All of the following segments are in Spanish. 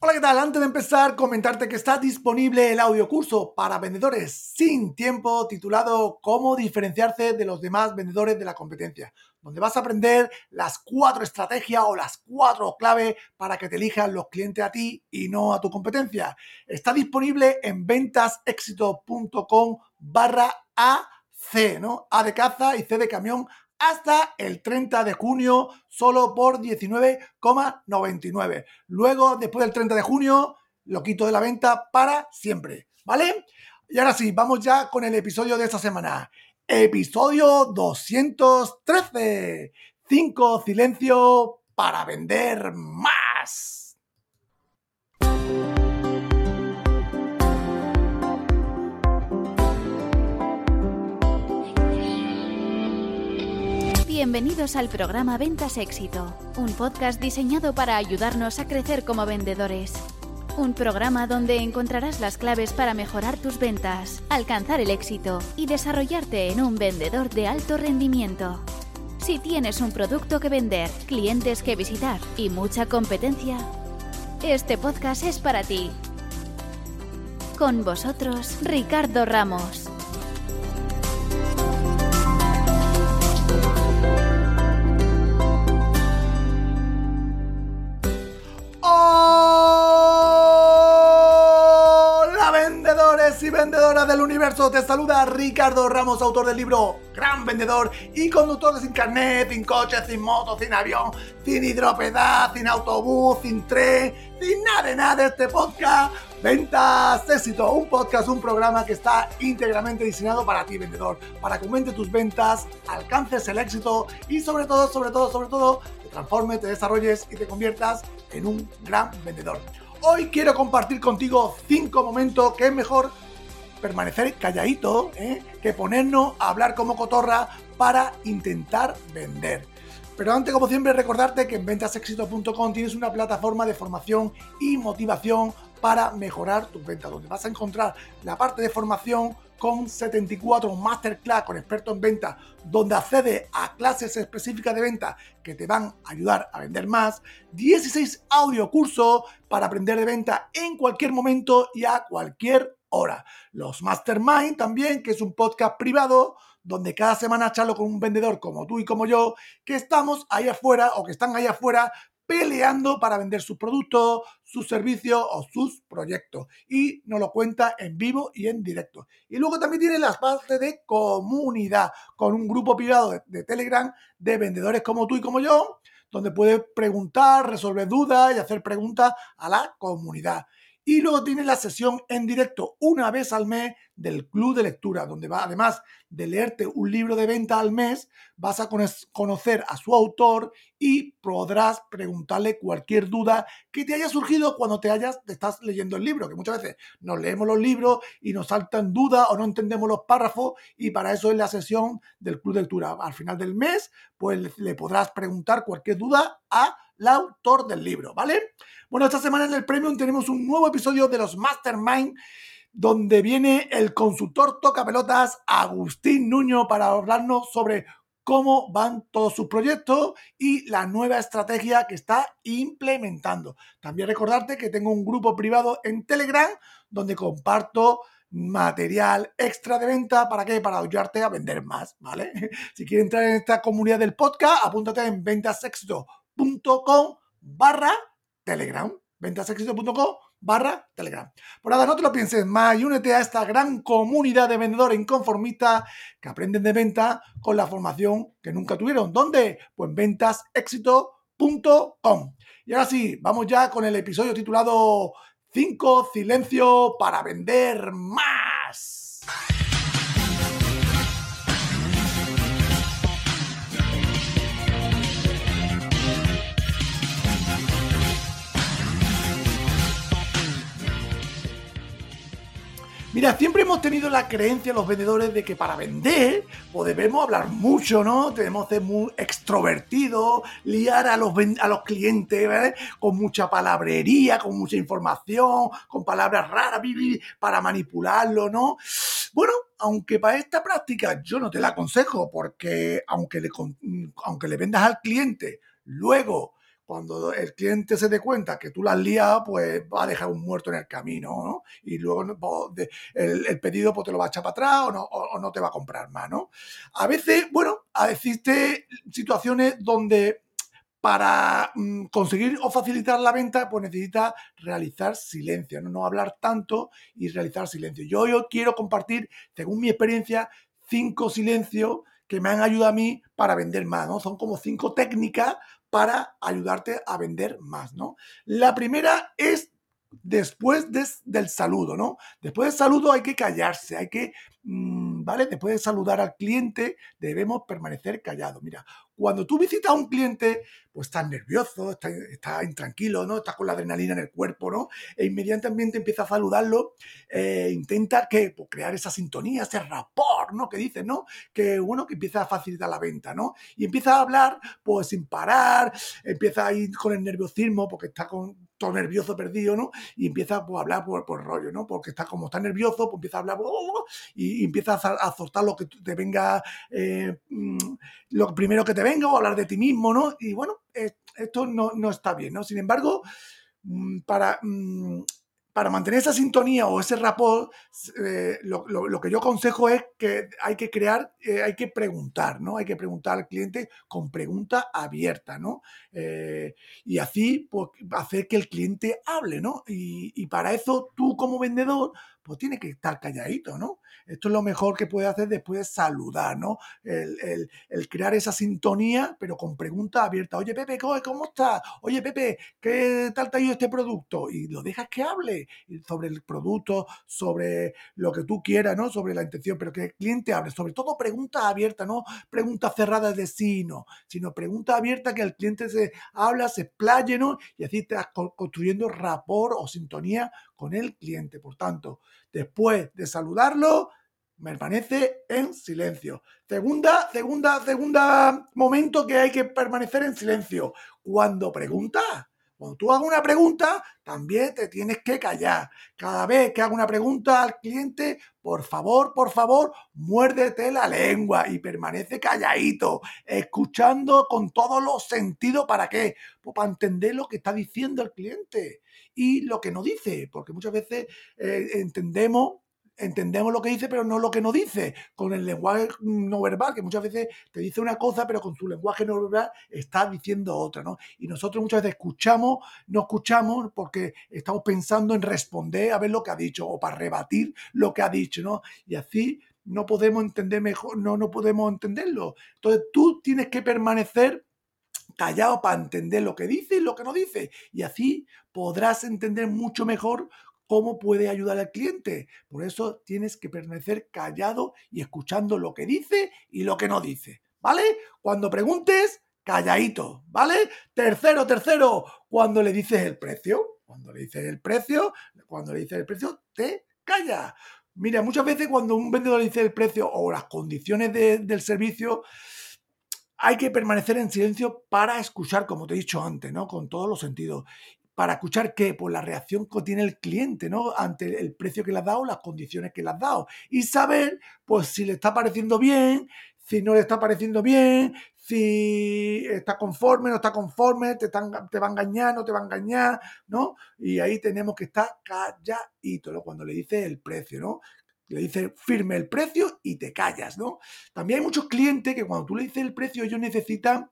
Hola, ¿qué tal? Antes de empezar, comentarte que está disponible el audiocurso para vendedores sin tiempo titulado Cómo diferenciarse de los demás vendedores de la competencia, donde vas a aprender las cuatro estrategias o las cuatro claves para que te elijan los clientes a ti y no a tu competencia. Está disponible en ventasexito.com barra AC, ¿no? A de caza y C de camión hasta el 30 de junio solo por 19,99. Luego, después del 30 de junio, lo quito de la venta para siempre, ¿vale? Y ahora sí, vamos ya con el episodio de esta semana. Episodio 213. 5 silencio para vender más. Bienvenidos al programa Ventas Éxito, un podcast diseñado para ayudarnos a crecer como vendedores. Un programa donde encontrarás las claves para mejorar tus ventas, alcanzar el éxito y desarrollarte en un vendedor de alto rendimiento. Si tienes un producto que vender, clientes que visitar y mucha competencia, este podcast es para ti. Con vosotros, Ricardo Ramos. Del universo, te saluda Ricardo Ramos, autor del libro Gran Vendedor y conductor de sin carnet, sin coche, sin moto, sin avión, sin hidropedad, sin autobús, sin tren, sin nada de nada de este podcast. Ventas Éxito, un podcast, un programa que está íntegramente diseñado para ti, vendedor, para que aumente tus ventas, alcances el éxito y sobre todo, sobre todo, sobre todo, te transformes, te desarrolles y te conviertas en un gran vendedor. Hoy quiero compartir contigo cinco momentos que es mejor permanecer calladito ¿eh? que ponernos a hablar como cotorra para intentar vender. Pero antes, como siempre, recordarte que en ventasexito.com tienes una plataforma de formación y motivación para mejorar tus ventas, donde vas a encontrar la parte de formación con 74 masterclass con expertos en ventas, donde accedes a clases específicas de venta que te van a ayudar a vender más, 16 audio cursos para aprender de venta en cualquier momento y a cualquier hora. Los Mastermind también, que es un podcast privado donde cada semana charlo con un vendedor como tú y como yo, que estamos ahí afuera o que están ahí afuera peleando para vender sus productos, sus servicios o sus proyectos. Y nos lo cuenta en vivo y en directo. Y luego también tiene las partes de comunidad, con un grupo privado de, de Telegram de vendedores como tú y como yo, donde puedes preguntar, resolver dudas y hacer preguntas a la comunidad. Y luego tiene la sesión en directo una vez al mes del club de lectura, donde va, además de leerte un libro de venta al mes, vas a conocer a su autor y podrás preguntarle cualquier duda que te haya surgido cuando te hayas, estás leyendo el libro, que muchas veces nos leemos los libros y nos saltan dudas o no entendemos los párrafos y para eso es la sesión del club de lectura. Al final del mes, pues le podrás preguntar cualquier duda a el autor del libro, ¿vale? Bueno, esta semana en el Premium tenemos un nuevo episodio de los Mastermind donde viene el consultor toca pelotas Agustín Nuño para hablarnos sobre cómo van todos sus proyectos y la nueva estrategia que está implementando. También recordarte que tengo un grupo privado en Telegram donde comparto material extra de venta para qué? Para ayudarte a vender más, ¿vale? Si quieres entrar en esta comunidad del podcast, apúntate en ventasexito.com barra Telegram. Ventasexito.com barra Telegram. Por nada, no te lo pienses más y únete a esta gran comunidad de vendedores inconformistas que aprenden de venta con la formación que nunca tuvieron. ¿Dónde? Pues ventasexito.com. Y ahora sí, vamos ya con el episodio titulado 5 silencio para vender más. Mira, siempre hemos tenido la creencia los vendedores de que para vender pues debemos hablar mucho, ¿no? Tenemos que ser muy extrovertidos, liar a los, a los clientes con mucha palabrería, con mucha información, con palabras raras para manipularlo, ¿no? Bueno, aunque para esta práctica yo no te la aconsejo porque aunque aunque le vendas al cliente, luego cuando el cliente se dé cuenta que tú la has liado, pues va a dejar un muerto en el camino, ¿no? Y luego el, pedido pues, te lo va a echar para atrás o no, o no te va a comprar más, ¿no? A veces, bueno, existen situaciones donde para mm, conseguir o facilitar la venta, pues necesita realizar silencio, ¿no? no hablar tanto y realizar silencio. Yo, yo quiero compartir, según mi experiencia, cinco silencios que me han ayudado a mí para vender más, ¿no? Son como cinco técnicas para ayudarte a vender más, ¿no? La primera es después del saludo, ¿no? Después del saludo hay que callarse, hay que, mm, ¿vale? Después de saludar al cliente debemos permanecer callados. Mira, cuando tú visitas a un cliente, pues estás nervioso, estás, intranquilo, ¿no? Estás con la adrenalina en el cuerpo, ¿no? E inmediatamente empieza a saludarlo, eh, intenta que, pues, crear esa sintonía, ese rapport, ¿no? Que dices, ¿no? Que, bueno, que empieza a facilitar la venta, ¿no? Y empieza a hablar, pues, sin parar, empieza a ir con el nerviosismo, porque está con todo nervioso, perdido, ¿no? Y empieza pues, a hablar por, por rollo, ¿no? Porque está como está nervioso, pues empieza a hablar y, empieza a, a lo que te venga, eh, mm, lo primero que te venga o hablar de ti mismo, ¿no? Y bueno, esto no, no, está bien, ¿no? Sin embargo, mm, para, mm, para mantener esa sintonía o ese rapport, eh, lo, que yo aconsejo es que hay que crear, eh, hay que preguntar, ¿no? Hay que preguntar al cliente con pregunta abierta, ¿no? Eh, y así, pues, hacer que el cliente hable, ¿no? Y, y, para eso tú como vendedor, pues tiene que estar calladito, ¿no? Esto es lo mejor que puede hacer después de saludar, ¿no? El, crear esa sintonía, pero con preguntas abiertas. Oye, Pepe, ¿cómo estás? Oye, Pepe, ¿qué tal te ha ido este producto? Y lo dejas que hable sobre el producto, sobre lo que tú quieras, ¿no? Sobre la intención, pero que el cliente hable. Sobre todo preguntas abiertas, no preguntas cerradas de sí, no, sino preguntas abiertas que el cliente se habla, se explaye, ¿no? Y así estás construyendo rapport o sintonía con el cliente. Por tanto, después de saludarlo, permanece en silencio. Segunda, segunda, segunda momento que hay que permanecer en silencio. Cuando preguntas. Cuando tú hagas una pregunta, también te tienes que callar. Cada vez que haga una pregunta al cliente, por favor, por favor, muérdete la lengua y permanece calladito, escuchando con todos los sentidos. ¿Para qué? Pues para entender lo que está diciendo el cliente y lo que no dice, porque muchas veces eh, entendemos entendemos lo que dice, pero no lo que no dice, con el lenguaje no verbal, que muchas veces te dice una cosa, pero con su lenguaje no verbal está diciendo otra, ¿no? Y nosotros muchas veces escuchamos, no escuchamos porque estamos pensando en responder a ver lo que ha dicho o para rebatir lo que ha dicho, ¿no? Y así no podemos entender mejor, no, no podemos entenderlo. Entonces tú tienes que permanecer callado para entender lo que dice y lo que no dice. Y así podrás entender mucho mejor cómo puede ayudar al cliente. Por eso tienes que permanecer callado y escuchando lo que dice y lo que no dice. ¿Vale? Cuando preguntes, calladito, ¿vale? Tercero, tercero, cuando le dices el precio, cuando le dices el precio, cuando le dices el precio, te calla. Mira, muchas veces cuando un vendedor dice el precio o las condiciones del servicio, hay que permanecer en silencio para escuchar, como te he dicho antes, ¿no? Con todos los sentidos para escuchar qué, pues la reacción que tiene el cliente, ¿no? Ante el precio que le has dado, las condiciones que le has dado. Y saber, pues, si le está pareciendo bien, si no le está pareciendo bien, si está conforme, no está conforme, te, te va a engañar, no te va a engañar, ¿no? Y ahí tenemos que estar calladito, ¿no? Cuando le dice el precio, ¿no? Le dice firme el precio y te callas, ¿no? También hay muchos clientes que cuando tú le dices el precio, ellos necesitan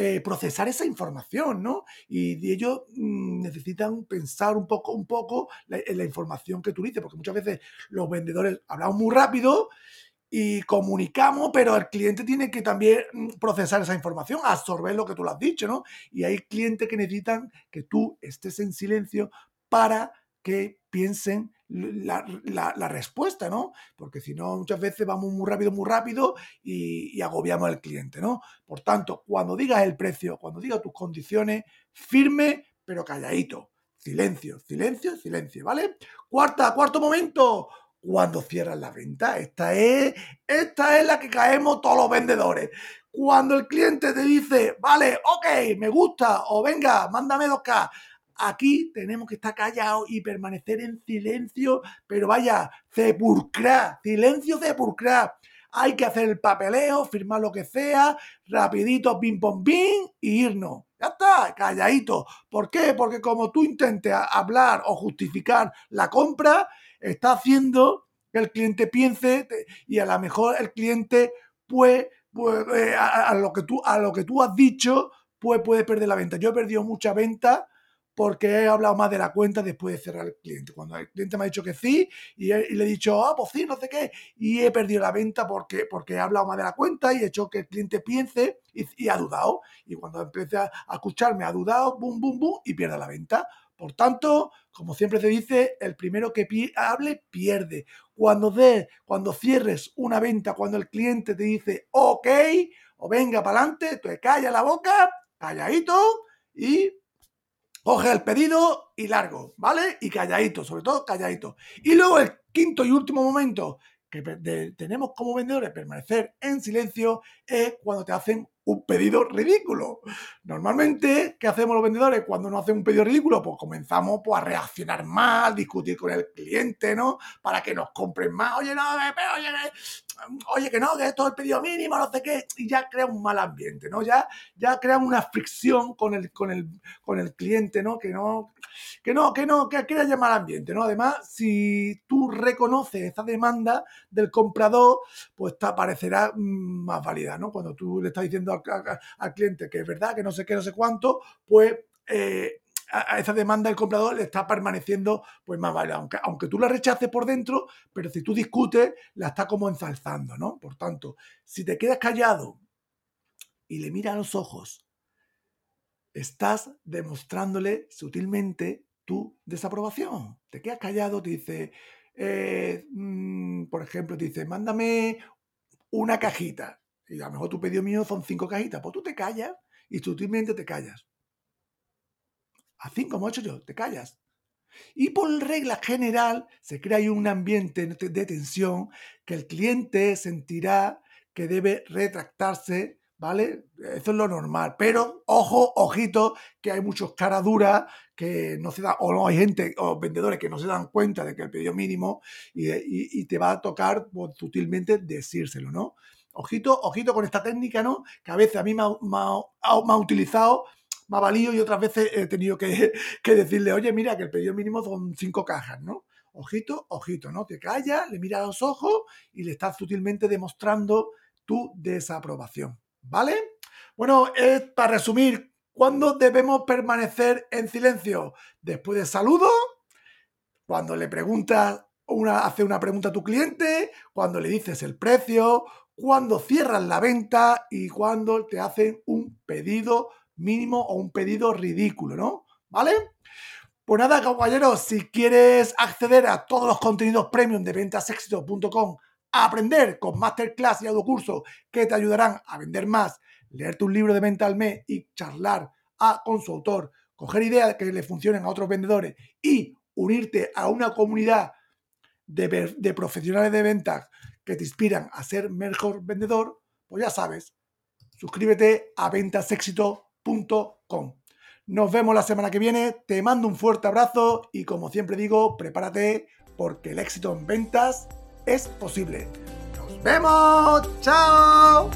eh, procesar esa información, ¿no? Y, ellos mm, necesitan pensar un poco, un poco en la información que tú dices, porque muchas veces los vendedores hablamos muy rápido y comunicamos, pero el cliente tiene que también mm, procesar esa información, absorber lo que tú le has dicho, ¿no? Y hay clientes que necesitan que tú estés en silencio para que piensen la, respuesta, ¿no? Porque si no, muchas veces vamos muy rápido, muy rápido y, agobiamos al cliente, ¿no? Por tanto, cuando digas el precio, cuando digas tus condiciones, firme pero calladito. Silencio, silencio, silencio, ¿vale? Cuarta, cuarto momento, cuando cierras la venta. Esta es, esta es la que caemos todos los vendedores. Cuando el cliente te dice, vale, ok, me gusta, o venga, mándame 2K. Aquí tenemos que estar callados y permanecer en silencio, pero vaya, sepulcral, silencio sepulcral. Hay que hacer el papeleo, firmar lo que sea, rapidito, pim pom pim, y irnos. Ya está, calladito. ¿Por qué? Porque como tú intentes hablar o justificar la compra, está haciendo que el cliente piense y a lo mejor el cliente pues, pues eh, a, lo que tú, a lo que tú has dicho pues puede perder la venta. Yo he perdido mucha venta porque he hablado más de la cuenta después de cerrar el cliente. Cuando el cliente me ha dicho que sí y, le he dicho, ah, pues sí, no sé qué, y he perdido la venta porque, porque he hablado más de la cuenta y he hecho que el cliente piense y, ha dudado. Y cuando empieza a, escucharme ha dudado, boom, boom, boom, y pierde la venta. Por tanto, como siempre se dice, el primero que hable pierde. Cuando de, cuando cierres una venta, cuando el cliente te dice ok o venga para adelante, te calla la boca, calladito y coge el pedido y largo, ¿vale? Y calladito, sobre todo calladito. Y luego el quinto y último momento que tenemos como vendedores permanecer en silencio es cuando te hacen un pedido ridículo. Normalmente, ¿qué hacemos los vendedores cuando nos hacen un pedido ridículo? Pues comenzamos pues, a reaccionar mal, discutir con el cliente, ¿no? Para que nos compren más. Oye, no, oye, oye, que no, que esto es el pedido mínimo, no sé qué. Y ya crea un mal ambiente, ¿no? Ya, ya crea una fricción con el, con el, con el cliente, ¿no? Que no, que no, que no, que crea mal ambiente, ¿no? Además, si tú reconoces esa demanda del comprador, pues te parecerá mm, más válida, ¿no? Cuando tú le estás diciendo al, cliente que es verdad, que no sé qué, no sé cuánto, pues eh, a, esa demanda del comprador le está permaneciendo pues más vale, aunque, aunque tú la rechaces por dentro, pero si tú discutes, la está como ensalzando, ¿no? Por tanto, si te quedas callado y le miras a los ojos, estás demostrándole sutilmente tu desaprobación. Te quedas callado, te dice, eh, mm, por ejemplo, te dice, mándame una cajita. Y a lo mejor tu pedido mío son cinco cajitas. Pues tú te callas y sutilmente te callas. Así como he hecho yo, te callas. Y por regla general se crea un ambiente de tensión que el cliente sentirá que debe retractarse, ¿vale? Eso es lo normal. Pero, ojo, ojito, que hay muchos cara duras que no se dan, o no hay gente, o vendedores que no se dan cuenta de que el pedido mínimo y, te va a tocar pues, sutilmente decírselo, ¿no? Ojito, ojito con esta técnica, ¿no? Que a veces a mí me ha, utilizado, me ha valido y otras veces he tenido que, decirle, oye, mira, que el pedido mínimo son cinco cajas, ¿no? Ojito, ojito, ¿no? Te callas, le miras a los ojos y le estás sutilmente demostrando tu desaprobación, ¿vale? Bueno, es para resumir, ¿cuándo debemos permanecer en silencio? Después del saludo, cuando le preguntas una, hace una pregunta a tu cliente, cuando le dices el precio, cuando cierran la venta y cuando te hacen un pedido mínimo o un pedido ridículo, ¿no? ¿Vale? Pues nada, compañeros, si quieres acceder a todos los contenidos premium de ventasexito.com, aprender con masterclass y audiocurso que te ayudarán a vender más, leerte un libro de venta al mes y charlar a, con su autor, coger ideas que le funcionen a otros vendedores y unirte a una comunidad de, profesionales de ventas que te inspiran a ser mejor vendedor, pues ya sabes, suscríbete a ventasexito.com. Nos vemos la semana que viene, te mando un fuerte abrazo y como siempre digo, prepárate porque el éxito en ventas es posible. Nos vemos, chao.